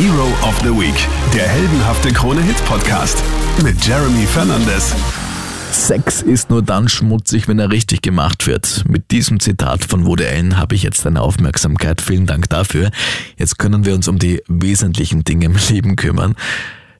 Hero of the Week, der heldenhafte Krone-Hit-Podcast mit Jeremy Fernandes. Sex ist nur dann schmutzig, wenn er richtig gemacht wird. Mit diesem Zitat von Woody Allen habe ich jetzt deine Aufmerksamkeit. Vielen Dank dafür. Jetzt können wir uns um die wesentlichen Dinge im Leben kümmern.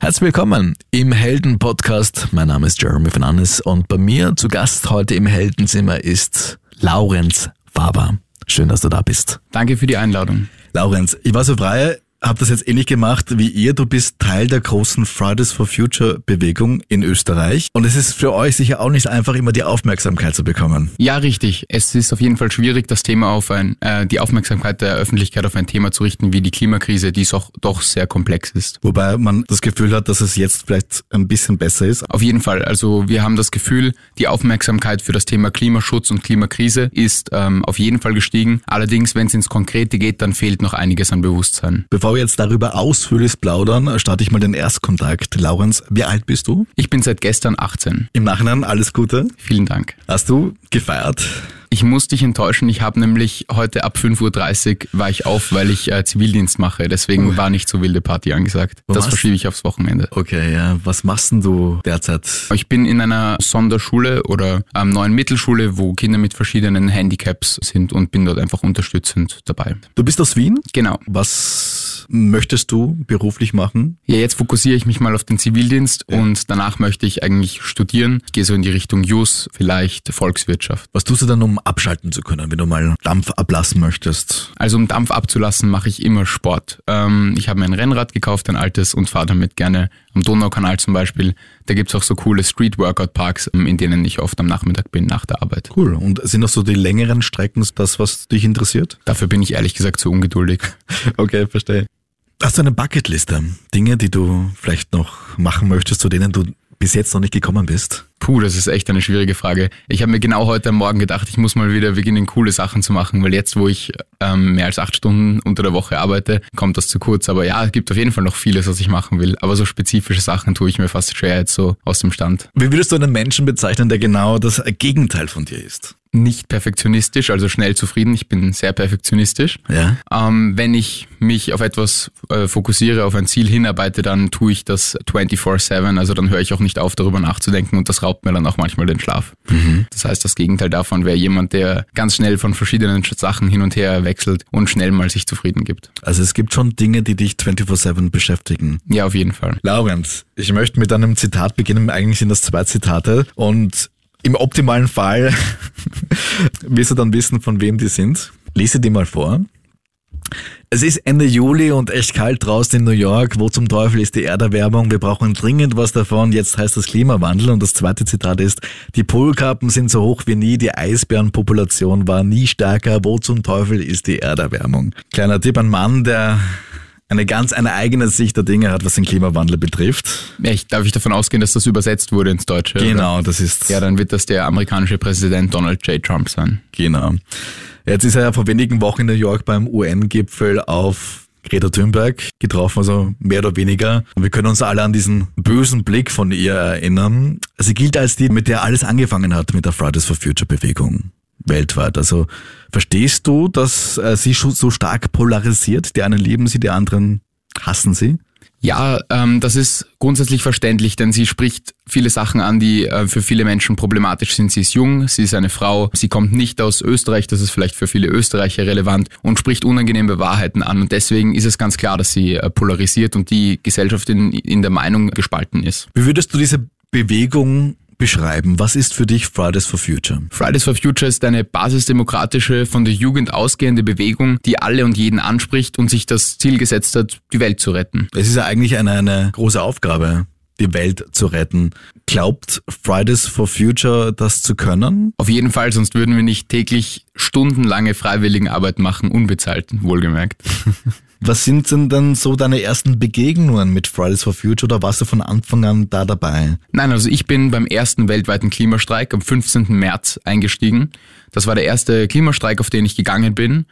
Herzlich willkommen im Helden-Podcast. Mein Name ist Jeremy Fernandes und bei mir zu Gast heute im Heldenzimmer ist Laurenz Faber. Schön, dass du da bist. Danke für die Einladung. Laurenz, ich war so frei, habe das jetzt ähnlich gemacht wie ihr. Du bist Teil der großen Fridays for Future Bewegung in Österreich. Und es ist für euch sicher auch nicht einfach, immer die Aufmerksamkeit zu bekommen. Ja, richtig. Es ist auf jeden Fall schwierig, das Thema auf ein, äh, die Aufmerksamkeit der Öffentlichkeit auf ein Thema zu richten wie die Klimakrise, die auch doch sehr komplex ist. Wobei man das Gefühl hat, dass es jetzt vielleicht ein bisschen besser ist. Auf jeden Fall. Also wir haben das Gefühl, die Aufmerksamkeit für das Thema Klimaschutz und Klimakrise ist ähm, auf jeden Fall gestiegen. Allerdings, wenn es ins Konkrete geht, dann fehlt noch einiges an Bewusstsein. Bevor Bevor wir jetzt darüber ausführlich plaudern, starte ich mal den Erstkontakt. Laurenz, wie alt bist du? Ich bin seit gestern 18. Im Nachhinein alles Gute. Vielen Dank. Hast du gefeiert? Ich muss dich enttäuschen. Ich habe nämlich heute ab 5.30 Uhr war ich auf, weil ich äh, Zivildienst mache. Deswegen uh. war nicht so wilde Party angesagt. Wo das verschiebe ich aufs Wochenende. Okay, ja. Was machst denn du derzeit? Ich bin in einer Sonderschule oder ähm, neuen Mittelschule, wo Kinder mit verschiedenen Handicaps sind und bin dort einfach unterstützend dabei. Du bist aus Wien? Genau. Was möchtest du beruflich machen? Ja, jetzt fokussiere ich mich mal auf den Zivildienst ja. und danach möchte ich eigentlich studieren. Ich gehe so in die Richtung Jus, vielleicht Volkswirtschaft. Was tust du dann, um abschalten zu können, wenn du mal Dampf ablassen möchtest? Also um Dampf abzulassen, mache ich immer Sport. Ähm, ich habe mir ein Rennrad gekauft, ein altes, und fahre damit gerne am Donaukanal zum Beispiel. Da gibt's auch so coole Street-Workout-Parks, ähm, in denen ich oft am Nachmittag bin nach der Arbeit. Cool. Und sind auch so die längeren Strecken das, was dich interessiert? Dafür bin ich ehrlich gesagt zu ungeduldig. okay, verstehe. Hast du eine Bucketliste? Dinge, die du vielleicht noch machen möchtest, zu denen du bis jetzt noch nicht gekommen bist? Puh, das ist echt eine schwierige Frage. Ich habe mir genau heute am Morgen gedacht, ich muss mal wieder beginnen, coole Sachen zu machen, weil jetzt, wo ich ähm, mehr als acht Stunden unter der Woche arbeite, kommt das zu kurz. Aber ja, es gibt auf jeden Fall noch vieles, was ich machen will. Aber so spezifische Sachen tue ich mir fast schwer jetzt so aus dem Stand. Wie würdest du einen Menschen bezeichnen, der genau das Gegenteil von dir ist? Nicht perfektionistisch, also schnell zufrieden. Ich bin sehr perfektionistisch. Ja. Ähm, wenn ich mich auf etwas äh, fokussiere, auf ein Ziel hinarbeite, dann tue ich das 24-7. Also dann höre ich auch nicht auf, darüber nachzudenken und das raubt mir dann auch manchmal den Schlaf. Mhm. Das heißt, das Gegenteil davon wäre jemand, der ganz schnell von verschiedenen Sachen hin und her wechselt und schnell mal sich zufrieden gibt. Also es gibt schon Dinge, die dich 24-7 beschäftigen. Ja, auf jeden Fall. Laurenz, ich möchte mit einem Zitat beginnen. Eigentlich sind das zwei Zitate und im optimalen Fall wirst du dann wissen, von wem die sind. Lese die mal vor. Es ist Ende Juli und echt kalt draußen in New York. Wo zum Teufel ist die Erderwärmung? Wir brauchen dringend was davon. Jetzt heißt das Klimawandel. Und das zweite Zitat ist, die Polkappen sind so hoch wie nie. Die Eisbärenpopulation war nie stärker. Wo zum Teufel ist die Erderwärmung? Kleiner Tipp, ein Mann, der eine ganz eine eigene Sicht der Dinge hat, was den Klimawandel betrifft. Ja, ich, darf ich davon ausgehen, dass das übersetzt wurde ins Deutsche? Genau, oder? das ist. Ja, dann wird das der amerikanische Präsident Donald J. Trump sein. Genau. Jetzt ist er ja vor wenigen Wochen in New York beim UN-Gipfel auf Greta Thunberg getroffen, also mehr oder weniger. Und wir können uns alle an diesen bösen Blick von ihr erinnern. Sie gilt als die, mit der alles angefangen hat mit der Fridays for Future Bewegung weltweit. Also verstehst du, dass äh, sie so stark polarisiert? Die einen lieben sie, die anderen hassen sie? Ja, ähm, das ist grundsätzlich verständlich, denn sie spricht viele Sachen an, die äh, für viele Menschen problematisch sind. Sie ist jung, sie ist eine Frau, sie kommt nicht aus Österreich, das ist vielleicht für viele Österreicher relevant und spricht unangenehme Wahrheiten an. Und deswegen ist es ganz klar, dass sie äh, polarisiert und die Gesellschaft in, in der Meinung gespalten ist. Wie würdest du diese Bewegung beschreiben? Was ist für dich Fridays for Future? Fridays for Future ist eine basisdemokratische, von der Jugend ausgehende Bewegung, die alle und jeden anspricht und sich das Ziel gesetzt hat, die Welt zu retten. Es ist ja eigentlich eine, eine große Aufgabe die Welt zu retten. Glaubt Fridays for Future das zu können? Auf jeden Fall, sonst würden wir nicht täglich stundenlange Freiwilligenarbeit machen, unbezahlt, wohlgemerkt. Was sind denn dann so deine ersten Begegnungen mit Fridays for Future oder warst du von Anfang an da dabei? Nein, also ich bin beim ersten weltweiten Klimastreik am 15. März eingestiegen. Das war der erste Klimastreik, auf den ich gegangen bin.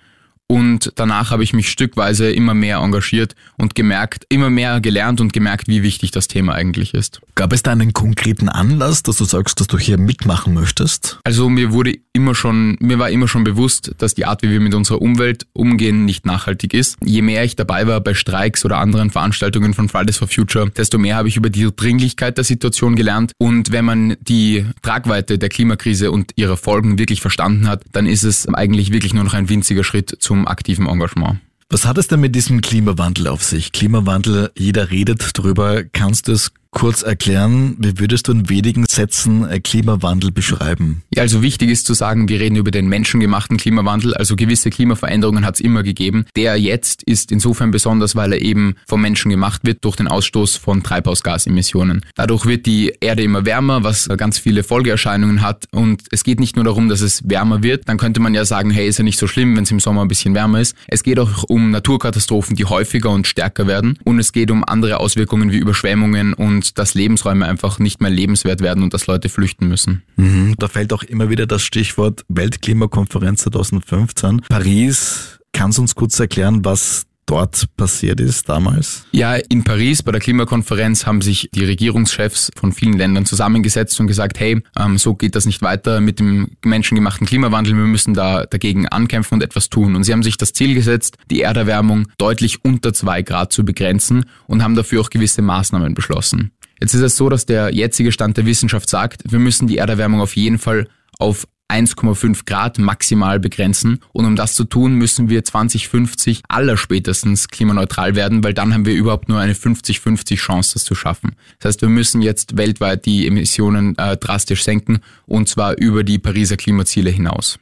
Und danach habe ich mich stückweise immer mehr engagiert und gemerkt, immer mehr gelernt und gemerkt, wie wichtig das Thema eigentlich ist. Gab es da einen konkreten Anlass, dass du sagst, dass du hier mitmachen möchtest? Also mir wurde immer schon, mir war immer schon bewusst, dass die Art, wie wir mit unserer Umwelt umgehen, nicht nachhaltig ist. Je mehr ich dabei war bei Streiks oder anderen Veranstaltungen von Fridays for Future, desto mehr habe ich über die Dringlichkeit der Situation gelernt. Und wenn man die Tragweite der Klimakrise und ihre Folgen wirklich verstanden hat, dann ist es eigentlich wirklich nur noch ein winziger Schritt zum zum aktiven Engagement. Was hat es denn mit diesem Klimawandel auf sich? Klimawandel, jeder redet drüber. Kannst du es kurz erklären, wie würdest du in wenigen Sätzen äh, Klimawandel beschreiben? Ja, also wichtig ist zu sagen, wir reden über den menschengemachten Klimawandel, also gewisse Klimaveränderungen hat es immer gegeben. Der jetzt ist insofern besonders, weil er eben vom Menschen gemacht wird durch den Ausstoß von Treibhausgasemissionen. Dadurch wird die Erde immer wärmer, was ganz viele Folgeerscheinungen hat und es geht nicht nur darum, dass es wärmer wird, dann könnte man ja sagen, hey, ist ja nicht so schlimm, wenn es im Sommer ein bisschen wärmer ist. Es geht auch um Naturkatastrophen, die häufiger und stärker werden und es geht um andere Auswirkungen wie Überschwemmungen und dass Lebensräume einfach nicht mehr lebenswert werden und dass Leute flüchten müssen. Mhm, da fällt auch immer wieder das Stichwort Weltklimakonferenz 2015. Paris, kannst du uns kurz erklären, was dort passiert ist damals? Ja, in Paris bei der Klimakonferenz haben sich die Regierungschefs von vielen Ländern zusammengesetzt und gesagt, hey, ähm, so geht das nicht weiter mit dem menschengemachten Klimawandel, wir müssen da dagegen ankämpfen und etwas tun. Und sie haben sich das Ziel gesetzt, die Erderwärmung deutlich unter zwei Grad zu begrenzen und haben dafür auch gewisse Maßnahmen beschlossen. Jetzt ist es so, dass der jetzige Stand der Wissenschaft sagt, wir müssen die Erderwärmung auf jeden Fall auf 1,5 Grad maximal begrenzen. Und um das zu tun, müssen wir 2050 allerspätestens klimaneutral werden, weil dann haben wir überhaupt nur eine 50-50 Chance, das zu schaffen. Das heißt, wir müssen jetzt weltweit die Emissionen äh, drastisch senken und zwar über die Pariser Klimaziele hinaus.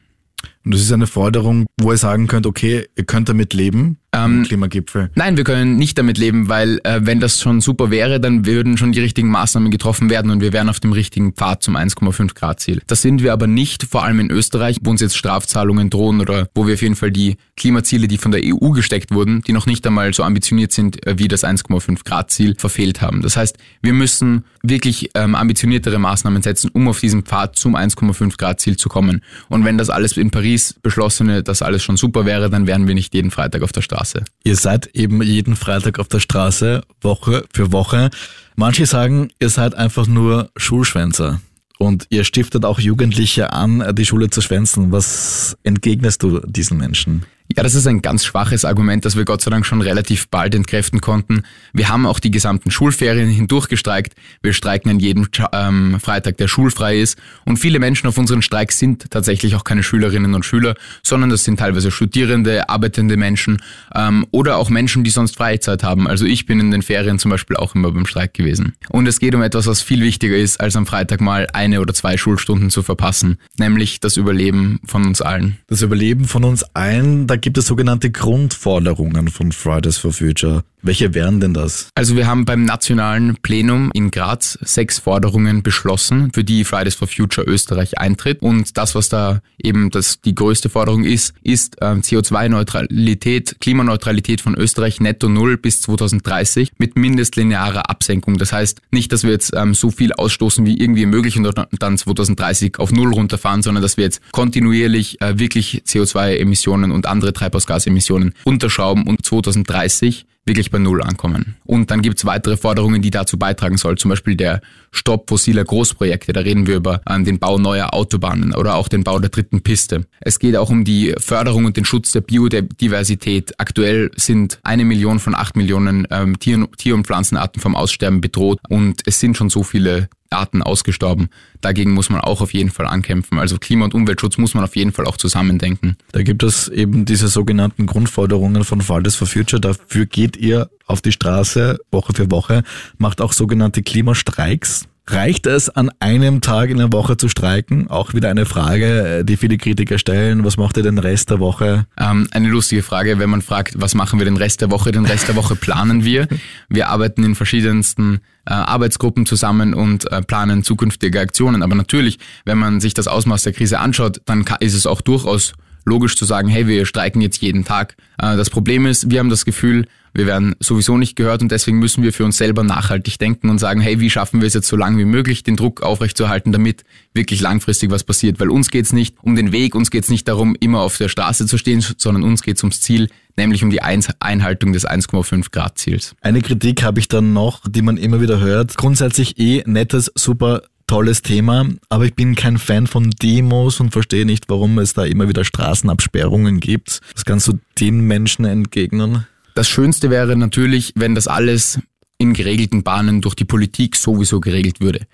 Und das ist eine Forderung, wo ihr sagen könnt, okay, ihr könnt damit leben, ähm, Klimagipfel. Nein, wir können nicht damit leben, weil äh, wenn das schon super wäre, dann würden schon die richtigen Maßnahmen getroffen werden und wir wären auf dem richtigen Pfad zum 1,5 Grad Ziel. Das sind wir aber nicht, vor allem in Österreich, wo uns jetzt Strafzahlungen drohen oder wo wir auf jeden Fall die Klimaziele, die von der EU gesteckt wurden, die noch nicht einmal so ambitioniert sind äh, wie das 1,5 Grad Ziel, verfehlt haben. Das heißt, wir müssen wirklich ähm, ambitioniertere Maßnahmen setzen, um auf diesen Pfad zum 1,5 Grad Ziel zu kommen. Und wenn das alles in Paris beschlossene, dass alles schon super wäre, dann wären wir nicht jeden Freitag auf der Straße. Ihr seid eben jeden Freitag auf der Straße, Woche für Woche. Manche sagen, ihr seid einfach nur Schulschwänzer. Und ihr stiftet auch Jugendliche an, die Schule zu schwänzen. Was entgegnest du diesen Menschen? Ja, das ist ein ganz schwaches Argument, das wir Gott sei Dank schon relativ bald entkräften konnten. Wir haben auch die gesamten Schulferien hindurch gestreikt. Wir streiken an jedem ähm, Freitag, der schulfrei ist. Und viele Menschen auf unseren Streiks sind tatsächlich auch keine Schülerinnen und Schüler, sondern das sind teilweise Studierende, arbeitende Menschen ähm, oder auch Menschen, die sonst Freizeit haben. Also ich bin in den Ferien zum Beispiel auch immer beim Streik gewesen. Und es geht um etwas, was viel wichtiger ist, als am Freitag mal eine oder zwei Schulstunden zu verpassen, nämlich das Überleben von uns allen. Das Überleben von uns allen, da gibt es sogenannte Grundforderungen von Fridays for Future. Welche wären denn das? Also wir haben beim nationalen Plenum in Graz sechs Forderungen beschlossen, für die Fridays for Future Österreich eintritt. Und das, was da eben das, die größte Forderung ist, ist äh, CO2-Neutralität, Klimaneutralität von Österreich netto null bis 2030 mit mindestlinearer Absenkung. Das heißt nicht, dass wir jetzt ähm, so viel ausstoßen wie irgendwie möglich und dann 2030 auf null runterfahren, sondern dass wir jetzt kontinuierlich äh, wirklich CO2-Emissionen und andere Treibhausgasemissionen unterschrauben und 2030 wirklich bei Null ankommen. Und dann gibt's weitere Forderungen, die dazu beitragen sollen, zum Beispiel der Stopp fossiler Großprojekte. Da reden wir über ähm, den Bau neuer Autobahnen oder auch den Bau der dritten Piste. Es geht auch um die Förderung und den Schutz der Biodiversität. Aktuell sind eine Million von acht Millionen ähm, Tier-, Tier und Pflanzenarten vom Aussterben bedroht und es sind schon so viele Arten ausgestorben. Dagegen muss man auch auf jeden Fall ankämpfen. Also Klima- und Umweltschutz muss man auf jeden Fall auch zusammendenken. Da gibt es eben diese sogenannten Grundforderungen von Fridays for Future. Dafür geht ihr auf die Straße Woche für Woche, macht auch sogenannte Klimastreiks. Reicht es, an einem Tag in der Woche zu streiken? Auch wieder eine Frage, äh, die viele Kritiker stellen. Was macht ihr den Rest der Woche? Ähm, eine lustige Frage, wenn man fragt, was machen wir den Rest der Woche? Den Rest der Woche planen wir. Wir arbeiten in verschiedensten äh, Arbeitsgruppen zusammen und äh, planen zukünftige Aktionen. Aber natürlich, wenn man sich das Ausmaß der Krise anschaut, dann ist es auch durchaus logisch zu sagen, hey, wir streiken jetzt jeden Tag. Äh, das Problem ist, wir haben das Gefühl, wir werden sowieso nicht gehört und deswegen müssen wir für uns selber nachhaltig denken und sagen, hey, wie schaffen wir es jetzt so lange wie möglich, den Druck aufrechtzuerhalten, damit wirklich langfristig was passiert. Weil uns geht es nicht um den Weg, uns geht es nicht darum, immer auf der Straße zu stehen, sondern uns geht es ums Ziel, nämlich um die Einhaltung des 1,5 Grad Ziels. Eine Kritik habe ich dann noch, die man immer wieder hört. Grundsätzlich eh nettes, super tolles Thema, aber ich bin kein Fan von Demos und verstehe nicht, warum es da immer wieder Straßenabsperrungen gibt. Was kannst du den Menschen entgegnen? Das Schönste wäre natürlich, wenn das alles in geregelten Bahnen durch die Politik sowieso geregelt würde.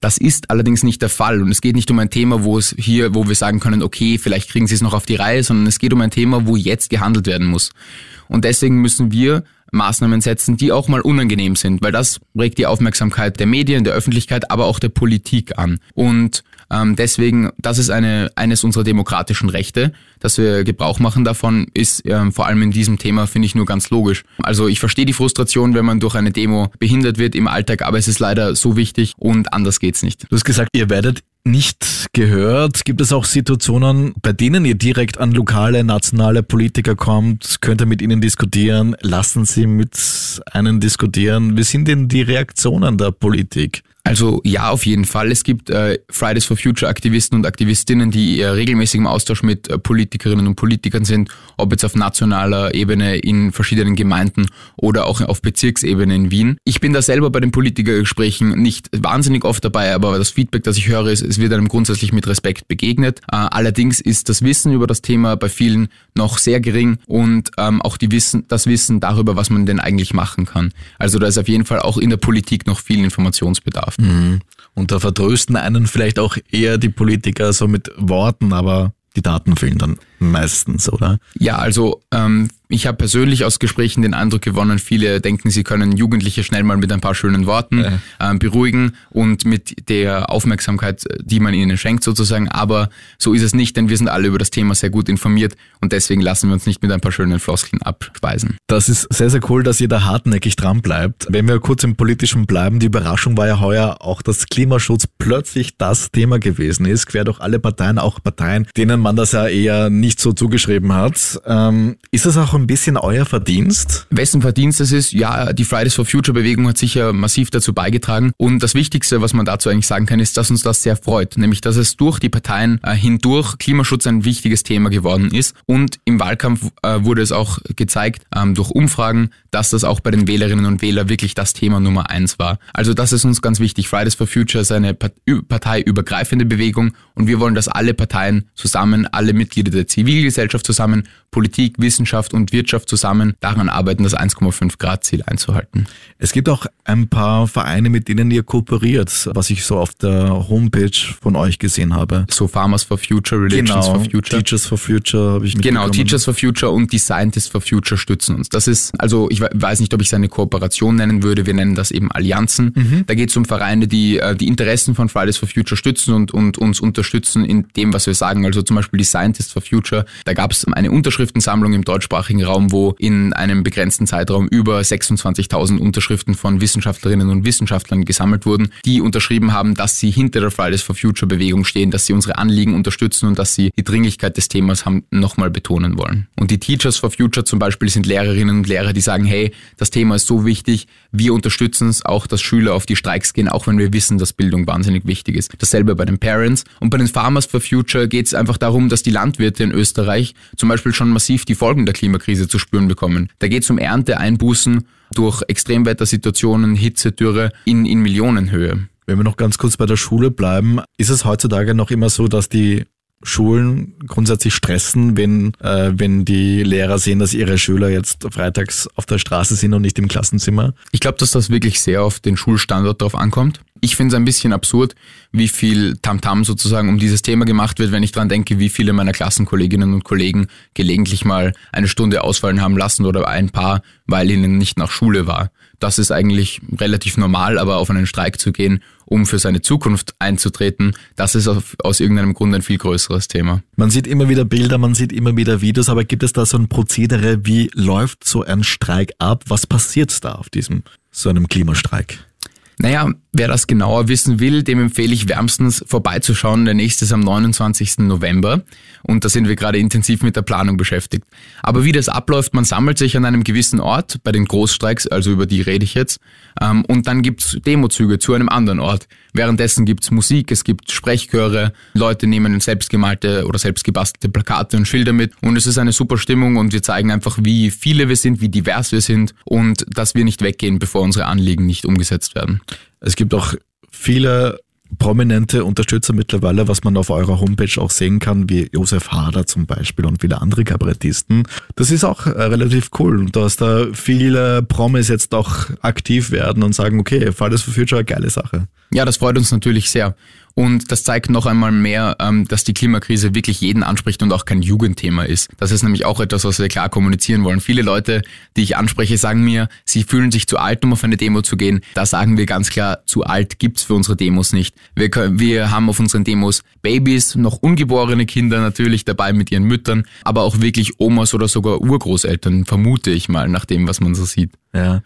Das ist allerdings nicht der Fall und es geht nicht um ein Thema, wo es hier, wo wir sagen können, okay, vielleicht kriegen sie es noch auf die Reihe, sondern es geht um ein Thema, wo jetzt gehandelt werden muss. Und deswegen müssen wir Maßnahmen setzen, die auch mal unangenehm sind, weil das regt die Aufmerksamkeit der Medien, der Öffentlichkeit, aber auch der Politik an. Und ähm, deswegen, das ist eine, eines unserer demokratischen Rechte, dass wir Gebrauch machen davon, ist ähm, vor allem in diesem Thema, finde ich, nur ganz logisch. Also ich verstehe die Frustration, wenn man durch eine Demo behindert wird im Alltag, aber es ist leider so wichtig und anders geht's nicht. Du hast gesagt, ihr werdet nicht gehört. Gibt es auch Situationen, bei denen ihr direkt an lokale, nationale Politiker kommt? Könnt ihr mit ihnen diskutieren? Lassen sie mit einem diskutieren? Wie sind denn die Reaktionen der Politik? Also ja, auf jeden Fall. Es gibt äh, Fridays for Future Aktivisten und Aktivistinnen, die äh, regelmäßig im Austausch mit äh, Politikerinnen und Politikern sind, ob jetzt auf nationaler Ebene in verschiedenen Gemeinden oder auch auf Bezirksebene in Wien. Ich bin da selber bei den Politikergesprächen nicht wahnsinnig oft dabei, aber das Feedback, das ich höre, ist, es wird einem grundsätzlich mit Respekt begegnet. Äh, allerdings ist das Wissen über das Thema bei vielen noch sehr gering und ähm, auch die Wissen, das Wissen darüber, was man denn eigentlich machen kann. Also da ist auf jeden Fall auch in der Politik noch viel Informationsbedarf. Mhm. Und da vertrösten einen vielleicht auch eher die Politiker so mit Worten, aber die Daten fehlen dann meistens, oder? Ja, also ähm, ich habe persönlich aus Gesprächen den Eindruck gewonnen, viele denken, sie können Jugendliche schnell mal mit ein paar schönen Worten ähm, beruhigen und mit der Aufmerksamkeit, die man ihnen schenkt sozusagen. Aber so ist es nicht, denn wir sind alle über das Thema sehr gut informiert und deswegen lassen wir uns nicht mit ein paar schönen Floskeln abspeisen. Das ist sehr, sehr cool, dass ihr da hartnäckig dran bleibt. Wenn wir kurz im Politischen bleiben, die Überraschung war ja heuer auch, dass Klimaschutz plötzlich das Thema gewesen ist, quer durch alle Parteien, auch Parteien, denen man das ja eher nicht so zugeschrieben hat. Ähm, ist das auch ein bisschen euer Verdienst? Wessen Verdienst das ist? Ja, die Fridays for Future Bewegung hat sicher massiv dazu beigetragen. Und das Wichtigste, was man dazu eigentlich sagen kann, ist, dass uns das sehr freut. Nämlich, dass es durch die Parteien äh, hindurch Klimaschutz ein wichtiges Thema geworden ist. Und im Wahlkampf äh, wurde es auch gezeigt, ähm, durch Umfragen, dass das auch bei den Wählerinnen und Wählern wirklich das Thema Nummer eins war. Also das ist uns ganz wichtig. Fridays for Future ist eine parteiübergreifende Bewegung und wir wollen, dass alle Parteien zusammen, alle Mitglieder der Zivilgesellschaft zusammen, Politik, Wissenschaft und Wirtschaft zusammen daran arbeiten, das 1,5 Grad Ziel einzuhalten. Es gibt auch ein paar Vereine, mit denen ihr kooperiert, was ich so auf der Homepage von euch gesehen habe. So Farmers for Future, Religions genau, for Future. Teachers for Future habe ich Genau, Teachers for Future und die Scientists for Future stützen uns. Das ist, also ich weiß nicht, ob ich es eine Kooperation nennen würde, wir nennen das eben Allianzen. Mhm. Da geht es um Vereine, die äh, die Interessen von Fridays for Future stützen und, und uns unterstützen in dem, was wir sagen. Also zum Beispiel die Scientists for Future. Da gab es eine Unterschriftensammlung im deutschsprachigen Raum, wo in einem begrenzten Zeitraum über 26.000 Unterschriften von Wissenschaftlerinnen und Wissenschaftlern gesammelt wurden, die unterschrieben haben, dass sie hinter der Fridays for Future Bewegung stehen, dass sie unsere Anliegen unterstützen und dass sie die Dringlichkeit des Themas haben nochmal betonen wollen. Und die Teachers for Future zum Beispiel sind Lehrerinnen und Lehrer, die sagen, hey, das Thema ist so wichtig, wir unterstützen es auch, dass Schüler auf die Streiks gehen, auch wenn wir wissen, dass Bildung wahnsinnig wichtig ist. Dasselbe bei den Parents. Und bei den Farmers for Future geht es einfach darum, dass die Landwirte in Österreich zum Beispiel schon massiv die Folgen der Klimakrise zu spüren bekommen. Da geht es um Ernteeinbußen durch Extremwettersituationen, Hitze, Dürre in, in Millionenhöhe. Wenn wir noch ganz kurz bei der Schule bleiben, ist es heutzutage noch immer so, dass die Schulen grundsätzlich stressen, wenn, äh, wenn die Lehrer sehen, dass ihre Schüler jetzt freitags auf der Straße sind und nicht im Klassenzimmer? Ich glaube, dass das wirklich sehr auf den Schulstandort drauf ankommt. Ich finde es ein bisschen absurd, wie viel Tamtam -Tam sozusagen um dieses Thema gemacht wird, wenn ich dran denke, wie viele meiner Klassenkolleginnen und Kollegen gelegentlich mal eine Stunde ausfallen haben lassen oder ein paar, weil ihnen nicht nach Schule war. Das ist eigentlich relativ normal, aber auf einen Streik zu gehen, um für seine Zukunft einzutreten, das ist auf, aus irgendeinem Grund ein viel größeres Thema. Man sieht immer wieder Bilder, man sieht immer wieder Videos, aber gibt es da so ein Prozedere, wie läuft so ein Streik ab? Was passiert da auf diesem, so einem Klimastreik? Naja, wer das genauer wissen will, dem empfehle ich wärmstens vorbeizuschauen. Der nächste ist am 29. November und da sind wir gerade intensiv mit der Planung beschäftigt. Aber wie das abläuft, man sammelt sich an einem gewissen Ort, bei den Großstreiks, also über die rede ich jetzt, ähm, und dann gibt's Demozüge zu einem anderen Ort. Währenddessen gibt's Musik, es gibt Sprechchöre, Leute nehmen selbstgemalte oder selbstgebastelte Plakate und Schilder mit und es ist eine super Stimmung und wir zeigen einfach, wie viele wir sind, wie divers wir sind und dass wir nicht weggehen, bevor unsere Anliegen nicht umgesetzt werden. Es gibt auch viele prominente Unterstützer mittlerweile, was man auf eurer Homepage auch sehen kann, wie Josef Hader zum Beispiel und viele andere Kabarettisten. Das ist auch äh, relativ cool, dass da viele Promis jetzt auch aktiv werden und sagen, okay, Fridays for Future, geile Sache. Ja, das freut uns natürlich sehr. Und das zeigt noch einmal mehr, ähm, dass die Klimakrise wirklich jeden anspricht und auch kein Jugendthema ist. Das ist nämlich auch etwas, was wir klar kommunizieren wollen. Viele Leute, die ich anspreche, sagen mir, sie fühlen sich zu alt, um auf eine Demo zu gehen. Da sagen wir ganz klar, zu alt gibt's für unsere Demos nicht. Wir, können, wir haben auf unseren Demos Babys, noch ungeborene Kinder natürlich dabei mit ihren Müttern, aber auch wirklich Omas oder sogar Urgroßeltern, vermute ich mal, nach dem, was man so sieht. Ja.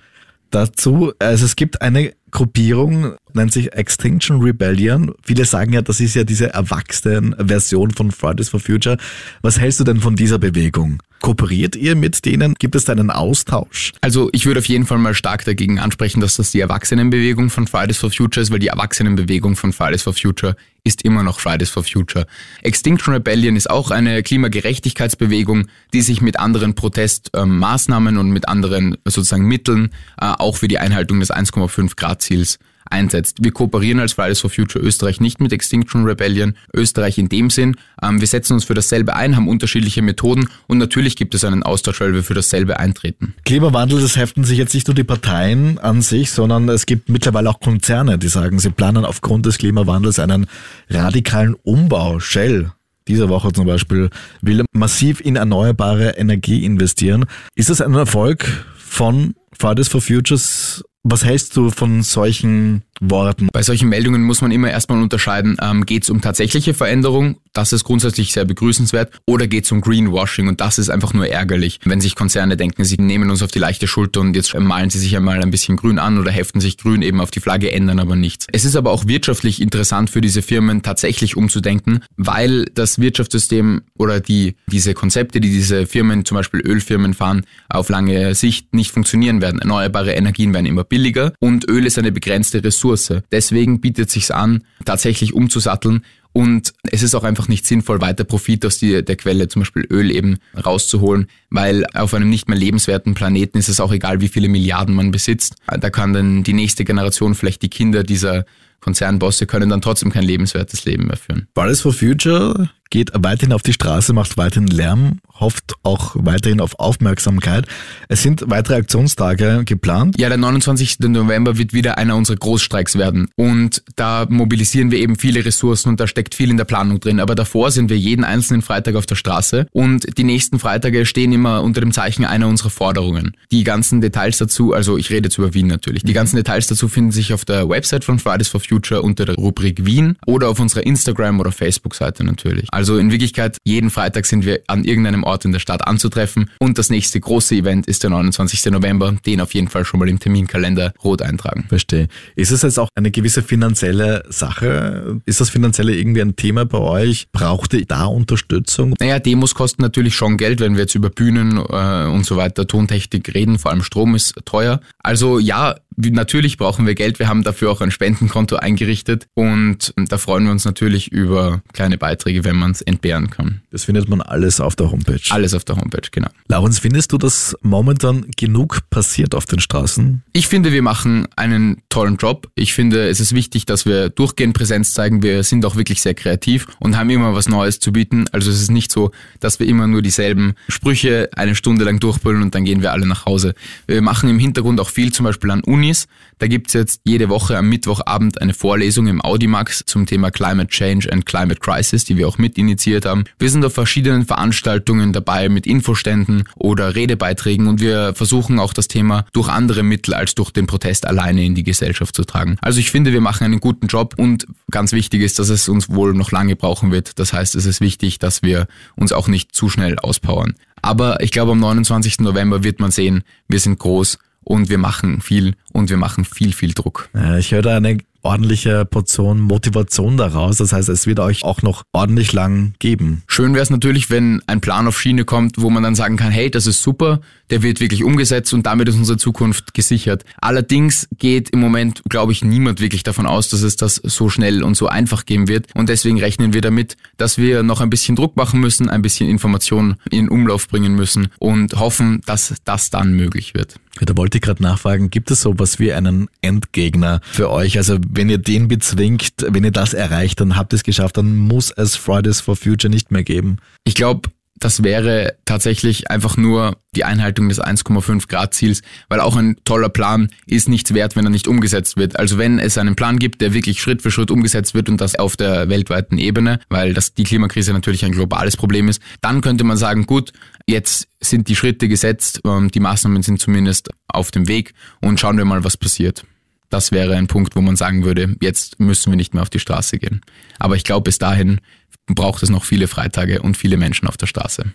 Dazu, also es gibt eine Gruppierung, nennt sich Extinction Rebellion. Viele sagen ja, das ist ja diese erwachsene Version von Fridays for Future. Was hältst du denn von dieser Bewegung? Kooperiert ihr mit denen? Gibt es da einen Austausch? Also ich würde auf jeden Fall mal stark dagegen ansprechen, dass das die Erwachsenenbewegung von Fridays for Future ist, weil die Erwachsenenbewegung von Fridays for Future ist immer noch Fridays for Future. Extinction Rebellion ist auch eine Klimagerechtigkeitsbewegung, die sich mit anderen Protestmaßnahmen und mit anderen sozusagen Mitteln äh, auch für die Einhaltung des 1,5 Grad Ziels einsetzt. Wir kooperieren als Fridays for Future Österreich nicht mit Extinction Rebellion Österreich in dem Sinn. Ähm, wir setzen uns für dasselbe ein, haben unterschiedliche Methoden und natürlich gibt es einen Austausch, weil wir für dasselbe eintreten. Klimawandel, das heften sich jetzt nicht nur die Parteien an sich, sondern es gibt mittlerweile auch Konzerne, die sagen, sie planen aufgrund des Klimawandels einen radikalen Umbau. Shell diese Woche zum Beispiel will massiv in erneuerbare Energie investieren. Ist das ein Erfolg von Fridays for Futures was hältst du von solchen Worten? Bei solchen Meldungen muss man immer erstmal unterscheiden, ähm, geht es um tatsächliche Veränderung, das ist grundsätzlich sehr begrüßenswert, oder geht es um Greenwashing und das ist einfach nur ärgerlich, wenn sich Konzerne denken, sie nehmen uns auf die leichte Schulter und jetzt malen sie sich einmal ein bisschen grün an oder heften sich grün eben auf die Flagge, ändern aber nichts. Es ist aber auch wirtschaftlich interessant für diese Firmen tatsächlich umzudenken, weil das Wirtschaftssystem oder die, diese Konzepte, die diese Firmen, zum Beispiel Ölfirmen fahren, auf lange Sicht nicht funktionieren werden. Erneuerbare Energien werden immer billiger und Öl ist eine begrenzte Ressource. Deswegen bietet sich an, tatsächlich umzusatteln und es ist auch einfach nicht sinnvoll, weiter Profit aus die, der Quelle, zum Beispiel Öl eben rauszuholen, weil auf einem nicht mehr lebenswerten Planeten ist es auch egal, wie viele Milliarden man besitzt. Da kann dann die nächste Generation, vielleicht die Kinder dieser Konzernbosse, können dann trotzdem kein lebenswertes Leben mehr führen. Fridays for Future geht weiterhin auf die Straße, macht weiterhin Lärm, hofft auch weiterhin auf Aufmerksamkeit. Es sind weitere Aktionstage geplant. Ja, der 29. November wird wieder einer unserer Großstreiks werden. Und da mobilisieren wir eben viele Ressourcen und da steckt viel in der Planung drin. Aber davor sind wir jeden einzelnen Freitag auf der Straße und die nächsten Freitage stehen immer unter dem Zeichen einer unserer Forderungen. Die ganzen Details dazu, also ich rede jetzt über Wien natürlich, die ganzen Details dazu finden sich auf der Website von Fridays for Future unter der Rubrik Wien oder auf unserer Instagram- oder Facebook-Seite natürlich. In Wirklichkeit, jeden Freitag sind wir an irgendeinem Ort in der Stadt anzutreffen und das nächste große Event ist der 29. November, den auf jeden Fall schon mal im Terminkalender rot eintragen. Verstehe. Ist es jetzt auch eine gewisse finanzielle Sache? Ist das finanzielle irgendwie ein Thema bei euch? Braucht ihr da Unterstützung? Naja, Demos kosten natürlich schon Geld, wenn wir jetzt über Bühnen äh, und so weiter, Tontechnik reden, vor allem Strom ist teuer. Also ja, natürlich brauchen wir Geld. Wir haben dafür auch ein Spendenkonto eingerichtet und da freuen wir uns natürlich über kleine Beiträge, wenn man es entbehren kann. Das findet man alles auf der Homepage. Alles auf der Homepage, genau. Laurens, findest du, dass momentan genug passiert auf den Straßen? Ich finde, wir machen einen tollen Job. Ich finde, es ist wichtig, dass wir durchgehend Präsenz zeigen. Wir sind auch wirklich sehr kreativ und haben immer was Neues zu bieten. Also es ist nicht so, dass wir immer nur dieselben Sprüche eine Stunde lang durchbrüllen und dann gehen wir alle nach Hause. Wir machen im Hintergrund auch viel, zum Beispiel an Unis. Da gibt's jetzt jede Woche am Mittwochabend eine Vorlesung im Audimax zum Thema Climate Change and Climate Crisis, die wir auch mit initiiert haben. Wir sind auf verschiedenen Veranstaltungen dabei mit Infoständen oder Redebeiträgen und wir versuchen auch das Thema durch andere Mittel als durch den Protest alleine in die Gesellschaft zu tragen. Also ich finde, wir machen einen guten Job und ganz wichtig ist, dass es uns wohl noch lange brauchen wird. Das heißt, es ist wichtig, dass wir uns auch nicht zu schnell auspowern. Aber ich glaube, am 29. November wird man sehen, wir sind groß und wir machen viel und wir machen viel, viel Druck. Ich höre da eine ordentliche Portion Motivation daraus. Das heißt, es wird euch auch noch ordentlich lang geben. Schön wäre es natürlich, wenn ein Plan auf Schiene kommt, wo man dann sagen kann, hey, das ist super, der wird wirklich umgesetzt und damit ist unsere Zukunft gesichert. Allerdings geht im Moment, glaube ich, niemand wirklich davon aus, dass es das so schnell und so einfach geben wird. Und deswegen rechnen wir damit, dass wir noch ein bisschen Druck machen müssen, ein bisschen Informationen in Umlauf bringen müssen und hoffen, dass das dann möglich wird. Ja, da wollte ich gerade nachfragen, gibt es sowas wie einen Endgegner für euch? Also wenn ihr den bezwingt, wenn ihr das erreicht, dann habt ihr es geschafft, dann muss es Fridays for Future nicht mehr geben. Ich glaube, das wäre tatsächlich einfach nur die Einhaltung des 1,5 Grad Ziels, weil auch ein toller Plan ist nichts wert, wenn er nicht umgesetzt wird. Also wenn es einen Plan gibt, der wirklich Schritt für Schritt umgesetzt wird und das auf der weltweiten Ebene, weil das die Klimakrise natürlich ein globales Problem ist, dann könnte man sagen, gut, jetzt sind die Schritte gesetzt, ähm, die Maßnahmen sind zumindest auf dem Weg und schauen wir mal, was passiert. Das wäre ein Punkt, wo man sagen würde, jetzt müssen wir nicht mehr auf die Straße gehen. Aber ich glaube, bis dahin braucht es noch viele Freitage und viele Menschen auf der Straße.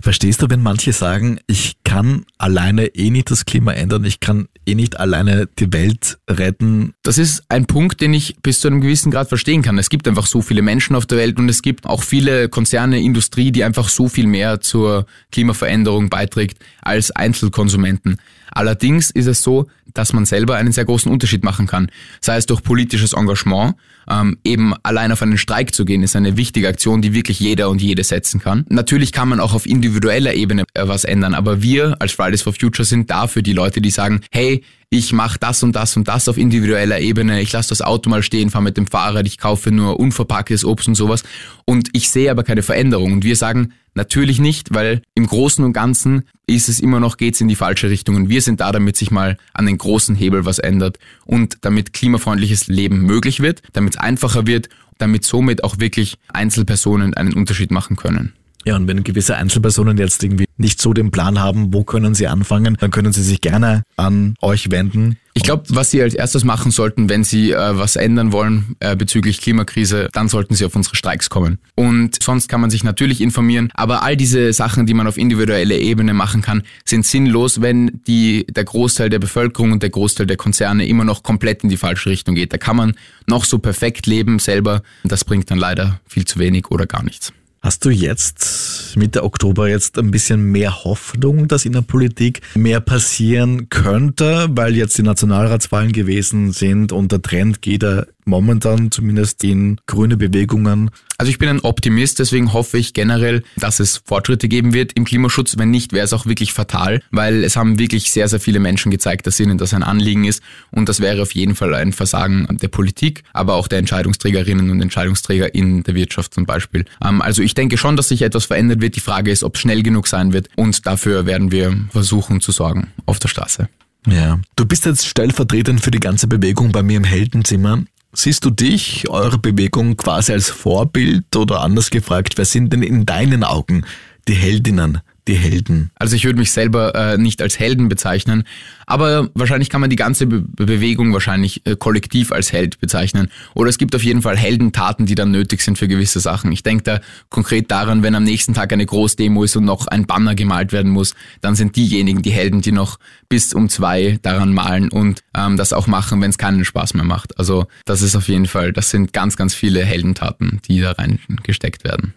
Verstehst du, wenn manche sagen, ich kann alleine eh nicht das Klima ändern, ich kann eh nicht alleine die Welt retten? Das ist ein Punkt, den ich bis zu einem gewissen Grad verstehen kann. Es gibt einfach so viele Menschen auf der Welt und es gibt auch viele Konzerne, Industrie, die einfach so viel mehr zur Klimaveränderung beiträgt als Einzelkonsumenten. Allerdings ist es so, dass man selber einen sehr großen Unterschied machen kann. Sei es durch politisches Engagement, ähm, eben allein auf einen Streik zu gehen, ist eine wichtige Aktion, die wirklich jeder und jede setzen kann. Natürlich kann man auch auf individueller Ebene äh, was ändern, aber wir als Fridays for Future sind dafür die Leute, die sagen, hey, ich mache das und das und das auf individueller Ebene, ich lasse das Auto mal stehen, fahre mit dem Fahrrad, ich kaufe nur unverpacktes Obst und sowas und ich sehe aber keine Veränderung. Und wir sagen, natürlich nicht, weil im Großen und Ganzen ist es immer noch, geht's in die falsche Richtung. Und wir sind da, damit sich mal an den großen Hebel was ändert und damit klimafreundliches Leben möglich wird, damit es einfacher wird, damit somit auch wirklich Einzelpersonen einen Unterschied machen können. Ja, und wenn gewisse Einzelpersonen jetzt irgendwie nicht so den Plan haben, wo können sie anfangen, dann können sie sich gerne an euch wenden. Ich glaube, was Sie als erstes machen sollten, wenn Sie äh, was ändern wollen äh, bezüglich Klimakrise, dann sollten Sie auf unsere Streiks kommen. Und sonst kann man sich natürlich informieren, aber all diese Sachen, die man auf individueller Ebene machen kann, sind sinnlos, wenn die, der Großteil der Bevölkerung und der Großteil der Konzerne immer noch komplett in die falsche Richtung geht. Da kann man noch so perfekt leben selber. Das bringt dann leider viel zu wenig oder gar nichts. Hast du jetzt Mitte Oktober jetzt ein bisschen mehr Hoffnung, dass in der Politik mehr passieren könnte, weil jetzt die Nationalratswahlen gewesen sind und der Trend geht momentan zumindest in grüne Bewegungen. Also ich bin ein Optimist, deswegen hoffe ich generell, dass es Fortschritte geben wird im Klimaschutz. Wenn nicht, wäre es auch wirklich fatal, weil es haben wirklich sehr, sehr viele Menschen gezeigt, dass ihnen das ein Anliegen ist und das wäre auf jeden Fall ein Versagen der Politik, aber auch der Entscheidungsträgerinnen und Entscheidungsträger in der Wirtschaft zum Beispiel. Ähm, also ich denke schon, dass sich etwas verändert wird. Die Frage ist, ob es schnell genug sein wird und dafür werden wir versuchen zu sorgen auf der Straße. Ja. Du bist jetzt stellvertretend für die ganze Bewegung bei mir im Heldenzimmer. Siehst du dich, eure Bewegung quasi als Vorbild oder anders gefragt, wer sind denn in deinen Augen die Heldinnen die Helden? Also ich würde mich selber äh, nicht als Helden bezeichnen, aber wahrscheinlich kann man die ganze Be Bewegung wahrscheinlich äh, kollektiv als Held bezeichnen. Oder es gibt auf jeden Fall Heldentaten, die dann nötig sind für gewisse Sachen. Ich denke da konkret daran, wenn am nächsten Tag eine Großdemo ist und noch ein Banner gemalt werden muss, dann sind diejenigen die Helden, die noch bis um zwei daran malen und ähm, das auch machen, wenn es keinen Spaß mehr macht. Also das ist auf jeden Fall, das sind ganz, ganz viele Heldentaten, die da reingesteckt werden.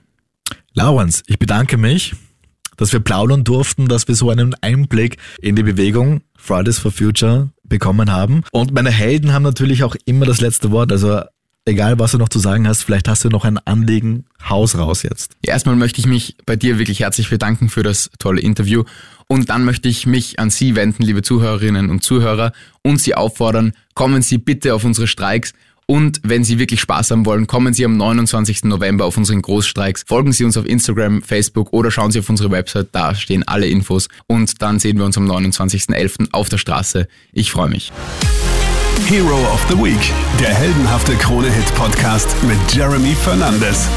Lawrence, ich bedanke mich dass wir plaudern durften, dass wir so einen Einblick in die Bewegung Fridays for Future bekommen haben. Und meine Helden haben natürlich auch immer das letzte Wort. Also egal, was du noch zu sagen hast, vielleicht hast du noch ein Anliegen, Haus raus jetzt. Erstmal möchte ich mich bei dir wirklich herzlich bedanken für das tolle Interview. Und dann möchte ich mich an Sie wenden, liebe Zuhörerinnen und Zuhörer, und Sie auffordern, kommen Sie bitte auf unsere Streiks und wenn Sie wirklich Spaß haben wollen, kommen Sie am 29. November auf unseren Großstreiks. Folgen Sie uns auf Instagram, Facebook oder schauen Sie auf unsere Website, da stehen alle Infos. Und dann sehen wir uns am 29.11. auf der Straße. Ich freue mich. Hero of the Week, der heldenhafte Krone-Hit-Podcast mit Jeremy Fernandes.